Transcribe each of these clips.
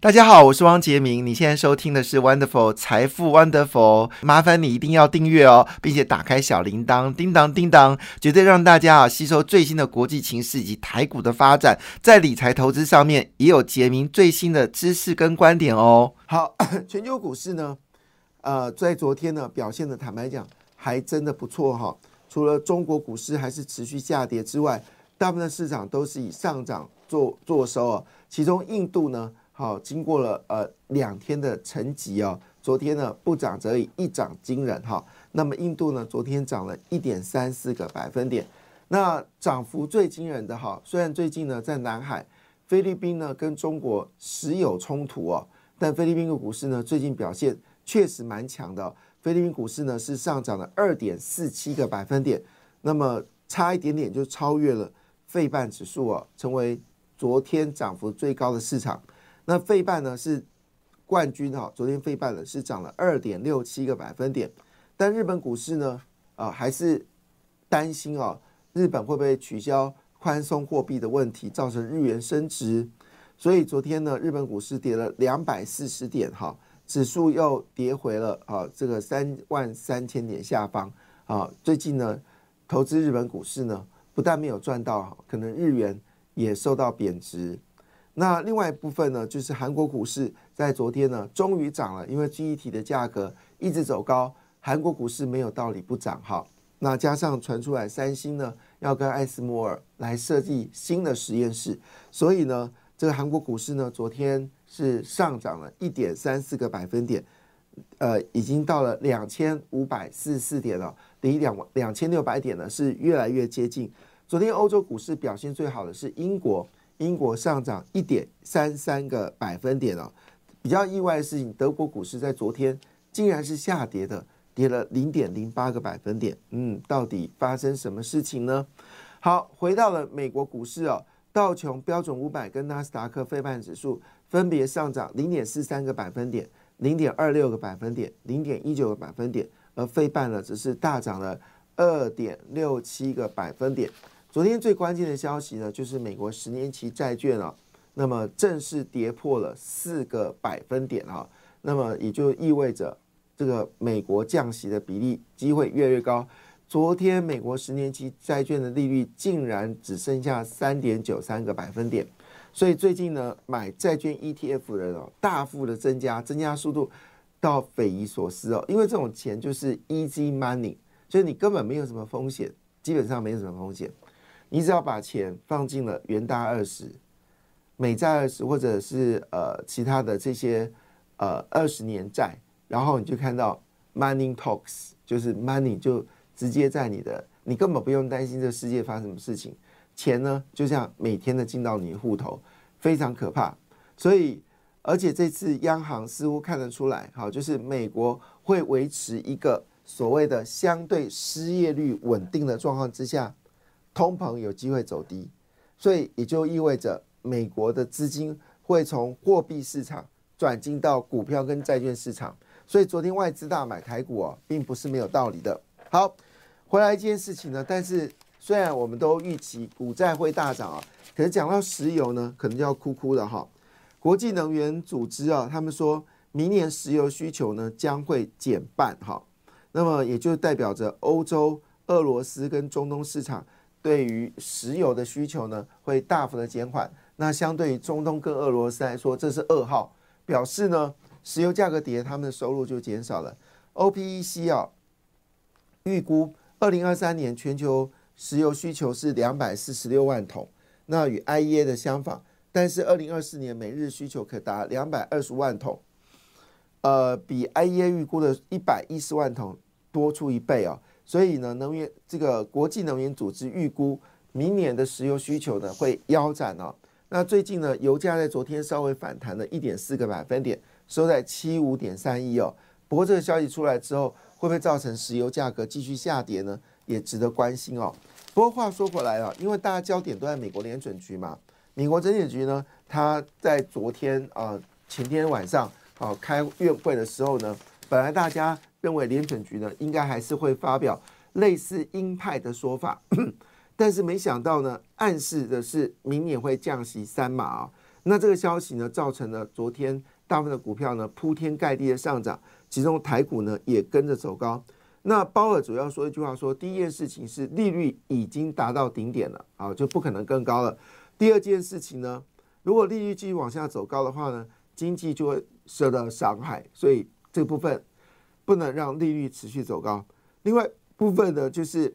大家好，我是汪杰明。你现在收听的是 Wonderful 财富 Wonderful，麻烦你一定要订阅哦，并且打开小铃铛，叮当叮当，绝对让大家啊吸收最新的国际情势以及台股的发展，在理财投资上面也有杰明最新的知识跟观点哦。好，全球股市呢，呃，在昨天呢表现的坦白讲还真的不错哈。除了中国股市还是持续下跌之外，大部分的市场都是以上涨做做收哦。其中印度呢。好，经过了呃两天的沉寂哦，昨天呢不涨则已，一涨惊人哈。那么印度呢，昨天涨了一点三四个百分点，那涨幅最惊人的哈。虽然最近呢在南海，菲律宾呢跟中国时有冲突哦，但菲律宾的股市呢最近表现确实蛮强的。菲律宾股市呢是上涨了二点四七个百分点，那么差一点点就超越了费半指数哦，成为昨天涨幅最高的市场。那费半呢是冠军哈，昨天费半呢是涨了二点六七个百分点，但日本股市呢啊还是担心啊，日本会不会取消宽松货币的问题，造成日元升值，所以昨天呢日本股市跌了两百四十点哈，指数又跌回了啊这个三万三千点下方啊，最近呢投资日本股市呢不但没有赚到，可能日元也受到贬值。那另外一部分呢，就是韩国股市在昨天呢，终于涨了，因为记忆体的价格一直走高，韩国股市没有道理不涨哈。那加上传出来三星呢要跟艾斯摩尔来设计新的实验室，所以呢，这个韩国股市呢，昨天是上涨了一点三四个百分点，呃，已经到了两千五百四十四点了，离两两千六百点呢是越来越接近。昨天欧洲股市表现最好的是英国。英国上涨一点三三个百分点哦，比较意外的事情，德国股市在昨天竟然是下跌的，跌了零点零八个百分点。嗯，到底发生什么事情呢？好，回到了美国股市哦，道琼标准五百跟纳斯达克费半指数分别上涨零点四三个百分点、零点二六个百分点、零点一九个百分点，而费半呢只是大涨了二点六七个百分点。昨天最关键的消息呢，就是美国十年期债券啊，那么正式跌破了四个百分点啊，那么也就意味着这个美国降息的比例机会越来越高。昨天美国十年期债券的利率竟然只剩下三点九三个百分点，所以最近呢，买债券 ETF 的人哦，大幅的增加，增加速度到匪夷所思哦，因为这种钱就是 easy money，就是你根本没有什么风险，基本上没有什么风险。你只要把钱放进了元大二十、美债二十，或者是呃其他的这些呃二十年债，然后你就看到 money talks，就是 money 就直接在你的，你根本不用担心这世界发生什么事情，钱呢就像每天的进到你的户头，非常可怕。所以，而且这次央行似乎看得出来，好，就是美国会维持一个所谓的相对失业率稳定的状况之下。通膨有机会走低，所以也就意味着美国的资金会从货币市场转进到股票跟债券市场。所以昨天外资大买台股哦，并不是没有道理的。好，回来一件事情呢，但是虽然我们都预期股债会大涨啊，可是讲到石油呢，可能就要哭哭了哈。国际能源组织啊，他们说明年石油需求呢将会减半哈，那么也就代表着欧洲、俄罗斯跟中东市场。对于石油的需求呢，会大幅的减缓。那相对于中东跟俄罗斯来说，这是噩耗，表示呢，石油价格跌，他们的收入就减少了。OPEC 啊，预估二零二三年全球石油需求是两百四十六万桶，那与 IEA 的相仿。但是二零二四年每日需求可达两百二十万桶，呃，比 IEA 预估的一百一十万桶多出一倍啊。所以呢，能源这个国际能源组织预估明年的石油需求呢会腰斩哦。那最近呢，油价在昨天稍微反弹了一点四个百分点，收在七五点三一哦。不过这个消息出来之后，会不会造成石油价格继续下跌呢？也值得关心哦。不过话说回来了，因为大家焦点都在美国联准局嘛，美国联准局呢他在昨天啊前天晚上啊开院会的时候呢，本来大家认为联准局呢应该还是会发表类似鹰派的说法，但是没想到呢，暗示的是明年会降息三码啊。那这个消息呢，造成了昨天大部分的股票呢铺天盖地的上涨，其中台股呢也跟着走高。那鲍尔主要说一句话，说第一件事情是利率已经达到顶点了，啊，就不可能更高了。第二件事情呢，如果利率继续往下走高的话呢，经济就会受到伤害，所以这部分不能让利率持续走高。另外部分呢，就是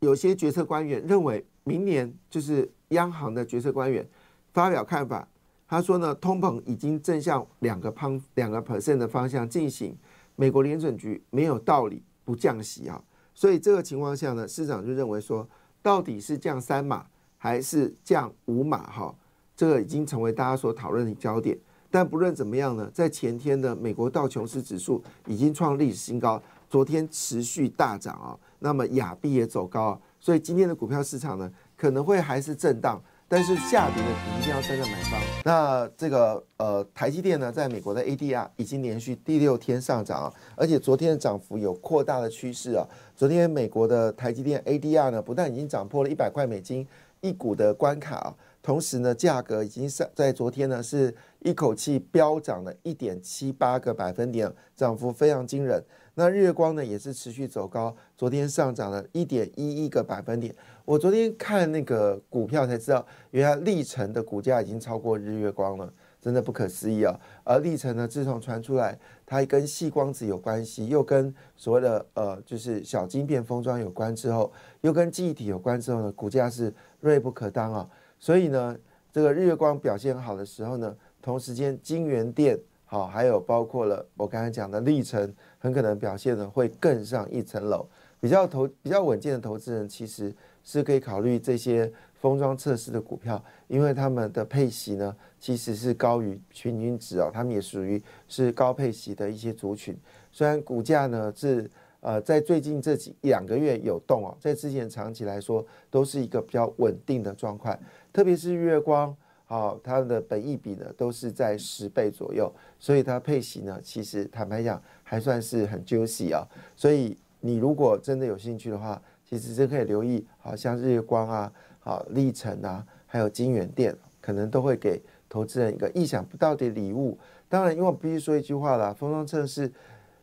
有些决策官员认为，明年就是央行的决策官员发表看法，他说呢，通膨已经正向两个方两个 percent 的方向进行，美国联准局没有道理。不降息啊，所以这个情况下呢，市场就认为说，到底是降三码还是降五码哈？这个已经成为大家所讨论的焦点。但不论怎么样呢，在前天的美国道琼斯指数已经创历史新高，昨天持续大涨啊，那么亚币也走高啊，所以今天的股票市场呢，可能会还是震荡。但是下跌的一定要站在买方。那这个呃，台积电呢，在美国的 ADR 已经连续第六天上涨啊，而且昨天的涨幅有扩大的趋势啊。昨天美国的台积电 ADR 呢，不但已经涨破了一百块美金一股的关卡啊，同时呢，价格已经上在昨天呢，是一口气飙涨了一点七八个百分点，涨幅非常惊人。那日月光呢，也是持续走高，昨天上涨了一点一一个百分点。我昨天看那个股票才知道，原来历程的股价已经超过日月光了，真的不可思议啊！而历程呢，自从传出来它跟细光子有关系，又跟所谓的呃就是小晶片封装有关之后，又跟记忆体有关之后呢，股价是锐不可当啊！所以呢，这个日月光表现好的时候呢，同时间金源电好，还有包括了我刚才讲的历程。很可能表现呢会更上一层楼，比较投比较稳健的投资人其实是可以考虑这些封装测试的股票，因为他们的配息呢其实是高于平均值哦，他们也属于是高配息的一些族群。虽然股价呢是呃在最近这几两个月有动哦，在之前长期来说都是一个比较稳定的状况，特别是月光。好，它的本益比呢都是在十倍左右，所以它配息呢，其实坦白讲还算是很 juicy 啊。所以你如果真的有兴趣的话，其实真可以留意，好像日月光啊、好历程啊，还有金源店，可能都会给投资人一个意想不到的礼物。当然，因为我必须说一句话啦，封装测试，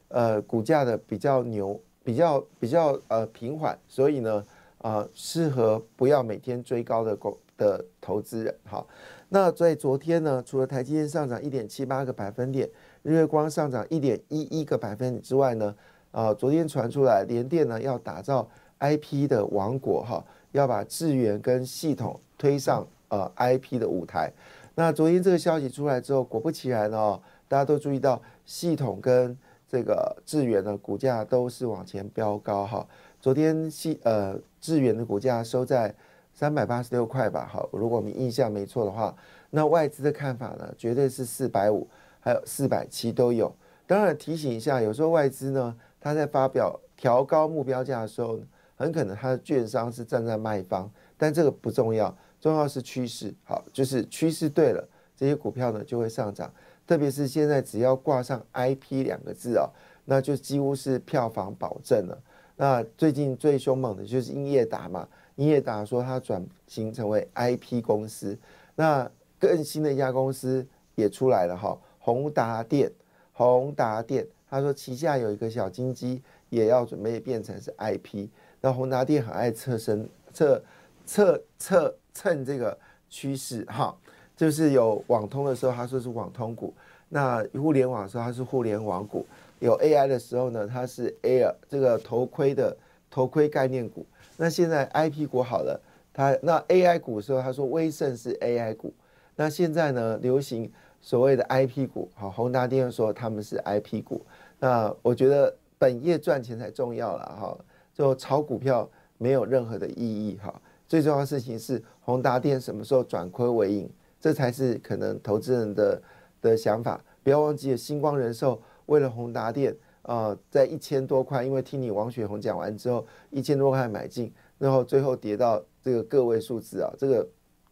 呃，股价的比较牛，比较比较呃平缓，所以呢，啊，适合不要每天追高的股。的投资人，好，那在昨天呢，除了台积电上涨一点七八个百分点，日月光上涨一点一一个百分点之外呢，啊，昨天传出来联电呢要打造 IP 的王国，哈，要把智源跟系统推上呃 IP 的舞台。那昨天这个消息出来之后，果不其然哦，大家都注意到系统跟这个智源的股价都是往前飙高，哈，昨天系呃智源的股价收在。三百八十六块吧，好，如果我们印象没错的话，那外资的看法呢，绝对是四百五，还有四百七都有。当然提醒一下，有时候外资呢，他在发表调高目标价的时候，很可能他的券商是站在卖方，但这个不重要，重要是趋势。好，就是趋势对了，这些股票呢就会上涨。特别是现在只要挂上 IP 两个字啊，那就几乎是票房保证了。那最近最凶猛的就是英业达嘛。英业达说，它转型成为 IP 公司，那更新的一家公司也出来了哈，宏达电，宏达电，他说旗下有一个小金鸡，也要准备变成是 IP。那宏达电很爱侧身侧侧侧蹭这个趋势哈，就是有网通的时候，他说是网通股；那互联网的时候，它是互联网股；有 AI 的时候呢，它是 Air 这个头盔的头盔概念股。那现在 I P 股好了，它那 A I 股的时候，他说威盛是 A I 股。那现在呢，流行所谓的 I P 股，好，宏达电说他们是 I P 股。那我觉得本业赚钱才重要了哈，就炒股票没有任何的意义哈。最重要的事情是宏达电什么时候转亏为盈，这才是可能投资人的的想法。不要忘记星光人寿为了宏达电。啊，在一千多块，因为听你王雪红讲完之后，一千多块买进，然后最后跌到这个个位数字啊，这个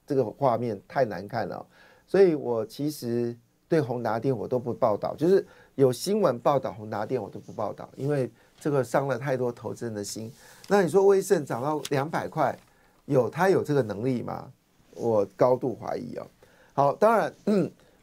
这个画面太难看了。所以我其实对宏达电我都不报道，就是有新闻报道宏达电我都不报道，因为这个伤了太多投资人的心。那你说威盛涨到两百块，有他有这个能力吗？我高度怀疑哦。好，当然，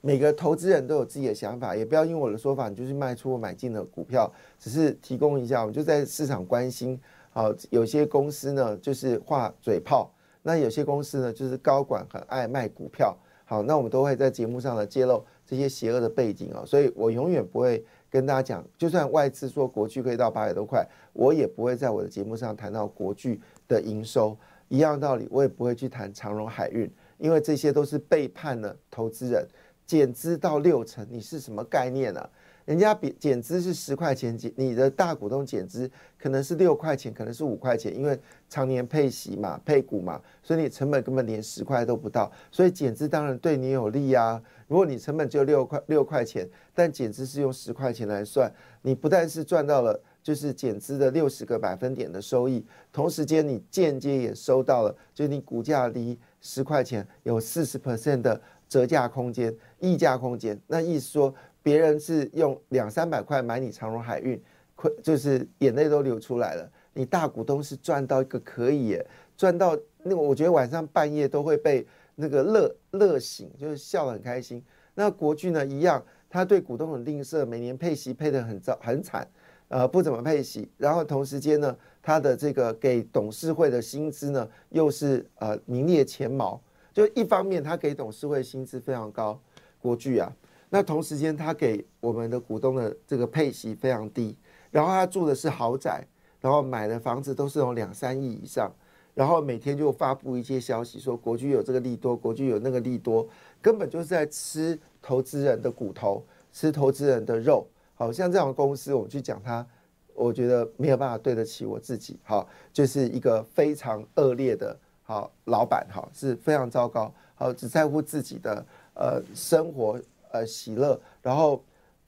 每个投资人都有自己的想法，也不要因为我的说法你就去卖出或买进的股票，只是提供一下，我们就在市场关心。好，有些公司呢就是画嘴炮，那有些公司呢就是高管很爱卖股票。好，那我们都会在节目上呢揭露这些邪恶的背景啊，所以我永远不会跟大家讲，就算外资说国巨可以到八百多块，我也不会在我的节目上谈到国巨的营收。一样道理，我也不会去谈长荣海运，因为这些都是背叛了投资人，减资到六成，你是什么概念呢？人家比减资是十块钱减，你的大股东减资可能是六块钱，可能是五块钱，因为常年配息嘛、配股嘛，所以你成本根本连十块都不到，所以减资当然对你有利啊。如果你成本只有六块六块钱，但减资是用十块钱来算，你不但是赚到了就是减资的六十个百分点的收益，同时间你间接也收到了，就你股价离十块钱有四十 percent 的折价空间、溢价空间。那意思说。别人是用两三百块买你长荣海运，亏就是眼泪都流出来了。你大股东是赚到一个可以赚到那个，我觉得晚上半夜都会被那个乐乐醒，就是笑得很开心。那国巨呢一样，他对股东很吝啬，每年配息配得很糟很惨，呃不怎么配息。然后同时间呢，他的这个给董事会的薪资呢又是呃名列前茅。就一方面他给董事会薪资非常高，国巨啊。那同时间，他给我们的股东的这个配息非常低，然后他住的是豪宅，然后买的房子都是有两三亿以上，然后每天就发布一些消息说国居有这个利多，国居有那个利多，根本就是在吃投资人的骨头，吃投资人的肉。好像这样的公司，我们去讲它，我觉得没有办法对得起我自己。好，就是一个非常恶劣的，好老板，好是非常糟糕，好只在乎自己的呃生活。呃，喜乐。然后，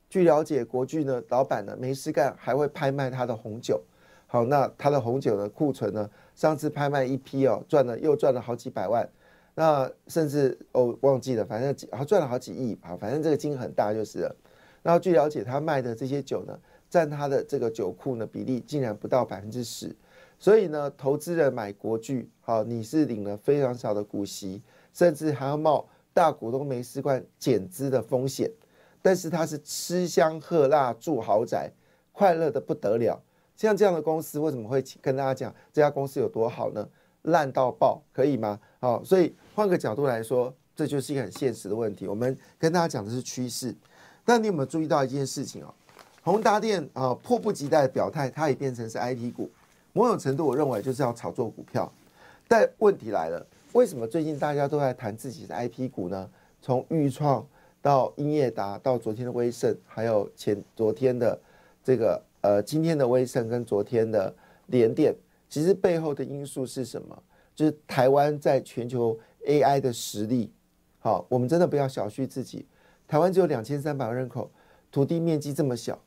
据了解，国巨呢，老板呢没事干，还会拍卖他的红酒。好，那他的红酒的库存呢，上次拍卖一批哦，赚了又赚了好几百万。那甚至哦，忘记了，反正好赚了好几亿啊，反正这个金很大就是了。然后据了解，他卖的这些酒呢，占他的这个酒库呢比例竟然不到百分之十。所以呢，投资人买国巨，好，你是领了非常少的股息，甚至还要冒。大股东没事惯减资的风险，但是他是吃香喝辣住豪宅，快乐的不得了。像这样的公司为什么会跟大家讲这家公司有多好呢？烂到爆，可以吗？好，所以换个角度来说，这就是一个很现实的问题。我们跟大家讲的是趋势，但你有没有注意到一件事情哦？宏达电啊，迫不及待的表态，它也变成是 IT 股，某种程度我认为就是要炒作股票。但问题来了。为什么最近大家都在谈自己的 IP 股呢？从豫创到英业达，到昨天的威盛，还有前昨天的这个呃今天的威盛跟昨天的联电，其实背后的因素是什么？就是台湾在全球 AI 的实力。好，我们真的不要小觑自己。台湾只有两千三百万人口，土地面积这么小，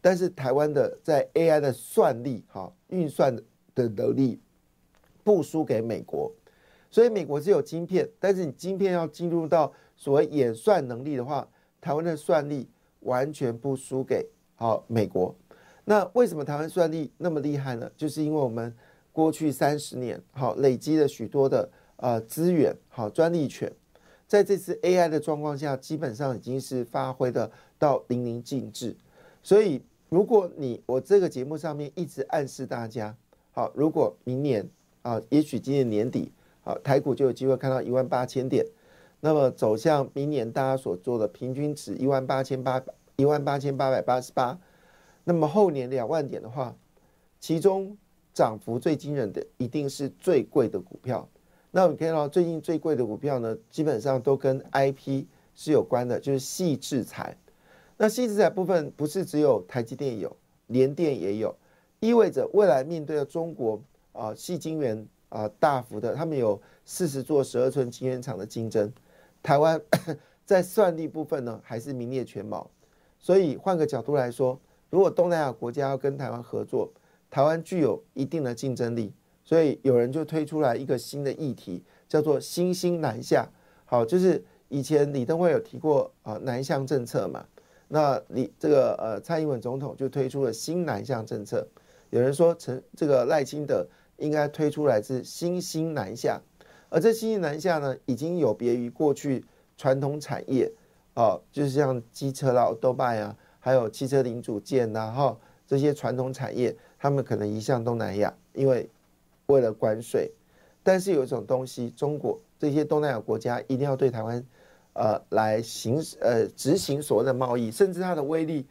但是台湾的在 AI 的算力，哈运算的能力不输给美国。所以美国是有晶片，但是你晶片要进入到所谓演算能力的话，台湾的算力完全不输给好美国。那为什么台湾算力那么厉害呢？就是因为我们过去三十年好累积了许多的呃资源好专利权，在这次 AI 的状况下，基本上已经是发挥的到淋漓尽致。所以如果你我这个节目上面一直暗示大家，好，如果明年啊，也许今年年底。好，台股就有机会看到一万八千点，那么走向明年大家所做的平均值一万八千八百一万八千八百八十八，那么后年两万点的话，其中涨幅最惊人的一定是最贵的股票。那我们看到最近最贵的股票呢，基本上都跟 IP 是有关的，就是细制材。那细制材部分不是只有台积电有，联电也有，意味着未来面对的中国啊，细晶圆。啊，大幅的，他们有四十座十二寸晶圆厂的竞争，台湾在算力部分呢，还是名列前茅。所以换个角度来说，如果东南亚国家要跟台湾合作，台湾具有一定的竞争力。所以有人就推出来一个新的议题，叫做“新兴南下”。好，就是以前李登辉有提过啊南向政策嘛，那李这个呃蔡英文总统就推出了新南向政策。有人说陈这个赖清德应该推出来自新兴南下，而这新兴南下呢，已经有别于过去传统产业哦，就是像机车啦、多拜啊，还有汽车零组件呐哈这些传统产业，他们可能移向东南亚，因为为了关税。但是有一种东西，中国这些东南亚国家一定要对台湾呃来行呃执行所谓的贸易，甚至它的威力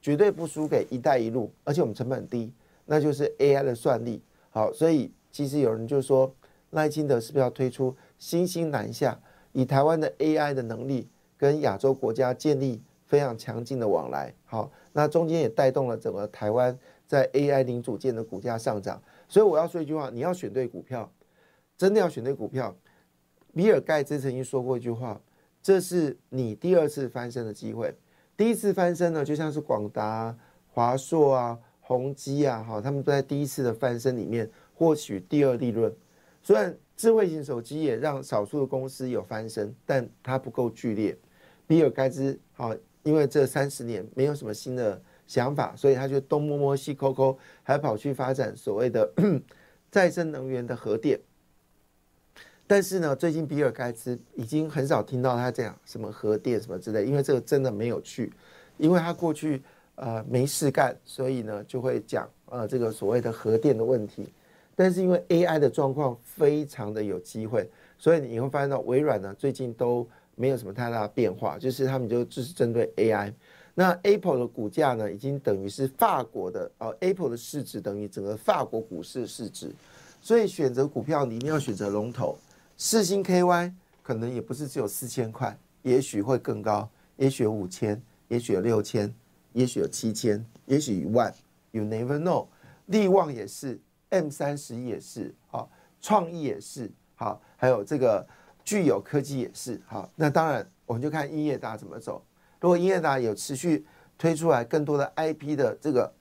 绝对不输给“一带一路”，而且我们成本低。那就是 AI 的算力，好，所以其实有人就说赖清德是不是要推出新兴南下，以台湾的 AI 的能力跟亚洲国家建立非常强劲的往来，好，那中间也带动了整个台湾在 AI 零组件的股价上涨。所以我要说一句话，你要选对股票，真的要选对股票。比尔盖茨曾经说过一句话，这是你第二次翻身的机会。第一次翻身呢，就像是广达、华硕啊。宏基啊，哈，他们都在第一次的翻身里面获取第二利润。虽然智慧型手机也让少数的公司有翻身，但它不够剧烈。比尔盖茨，好，因为这三十年没有什么新的想法，所以他就东摸摸西抠抠，还跑去发展所谓的 再生能源的核电。但是呢，最近比尔盖茨已经很少听到他这样什么核电什么之类，因为这个真的没有趣，因为他过去。呃，没事干，所以呢就会讲呃这个所谓的核电的问题。但是因为 AI 的状况非常的有机会，所以你会发现到微软呢最近都没有什么太大的变化，就是他们就只是针对 AI。那 Apple 的股价呢，已经等于是法国的呃 Apple 的市值等于整个法国股市市值。所以选择股票你一定要选择龙头，四星 KY 可能也不是只有四千块，也许会更高，也许有五千，也许有六千。也许有七千，也许一万，You never know。利旺也是，M 三十也是，好，创意也是，好，还有这个具有科技也是，好。那当然，我们就看英业达怎么走。如果英业达有持续推出来更多的 IP 的这个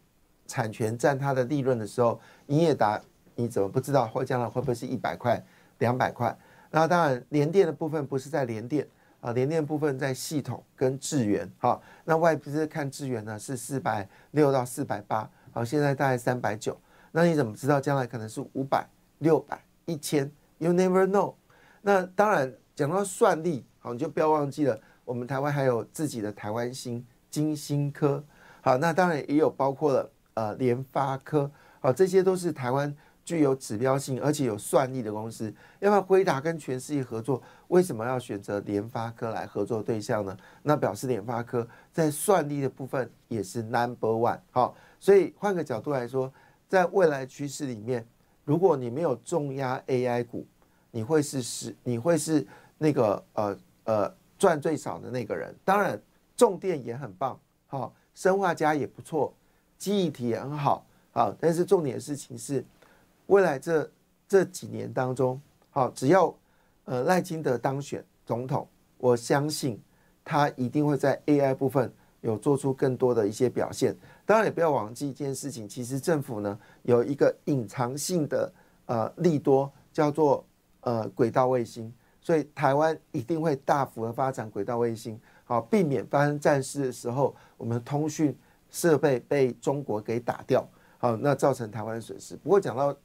产权占它的利润的时候，英业达你怎么不知道会将来会不会是一百块、两百块？那当然，联电的部分不是在联电。啊，联电部分在系统跟智源，好，那外资看智源呢是四百六到四百八，好，现在大概三百九，那你怎么知道将来可能是五百、六百、一千？You never know。那当然讲到算力，好，你就不要忘记了，我们台湾还有自己的台湾星、金星科，好，那当然也有包括了呃联发科，好，这些都是台湾。具有指标性而且有算力的公司，要不要辉达跟全世界合作？为什么要选择联发科来合作对象呢？那表示联发科在算力的部分也是 number one。好，所以换个角度来说，在未来趋势里面，如果你没有重压 AI 股，你会是是你会是那个呃呃赚最少的那个人。当然，重电也很棒，好，生化家也不错，记忆体也很好，好，但是重点的事情是。未来这这几年当中，好，只要呃赖清德当选总统，我相信他一定会在 AI 部分有做出更多的一些表现。当然也不要忘记一件事情，其实政府呢有一个隐藏性的呃利多，叫做呃轨道卫星，所以台湾一定会大幅的发展轨道卫星，好，避免发生战事的时候，我们通讯设备被中国给打掉。好，那造成台湾的损失。不过讲到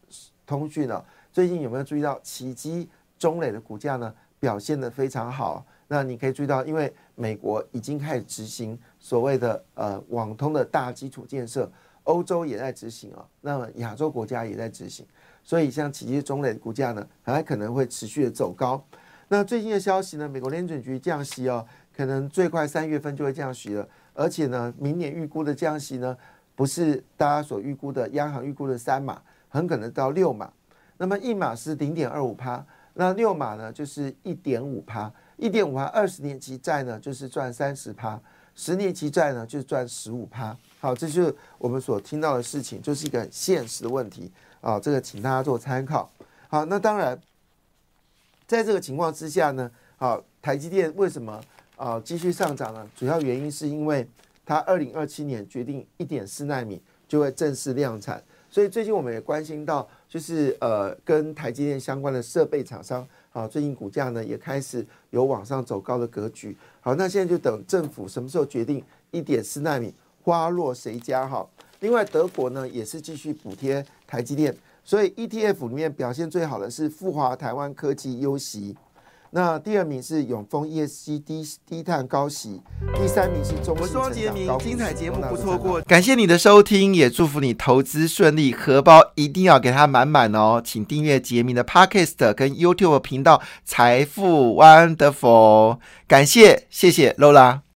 通讯呢，最近有没有注意到奇迹中磊的股价呢表现的非常好？那你可以注意到，因为美国已经开始执行所谓的呃网通的大基础建设，欧洲也在执行啊，那么亚洲国家也在执行，所以像奇迹中磊的股价呢，还可能会持续的走高。那最近的消息呢，美国联准局降息哦，可能最快三月份就会降息了，而且呢，明年预估的降息呢。不是大家所预估的央行预估的三码，很可能到六码。那么一码是零点二五趴，那六码呢就是一点五趴。一点五趴，二十年期债呢就是赚三十趴，十年期债呢就是赚十五趴。好，这就是我们所听到的事情，就是一个很现实的问题啊。这个请大家做参考。好，那当然，在这个情况之下呢，好，台积电为什么啊继续上涨呢？主要原因是因为。它二零二七年决定一点四纳米就会正式量产，所以最近我们也关心到，就是呃跟台积电相关的设备厂商啊，最近股价呢也开始有往上走高的格局。好，那现在就等政府什么时候决定一点四纳米花落谁家哈。另外，德国呢也是继续补贴台积电，所以 ETF 里面表现最好的是富华台湾科技优息。那第二名是永丰 ESC 低低碳高息，第三名是中我是汪杰明，精彩节目不错过，感感谢你的收听，也祝福你投资顺利，荷包一定要给它满满哦。请订阅杰明的 Podcast 跟 YouTube 频道财富 Wonderful，感谢，谢谢 Lola。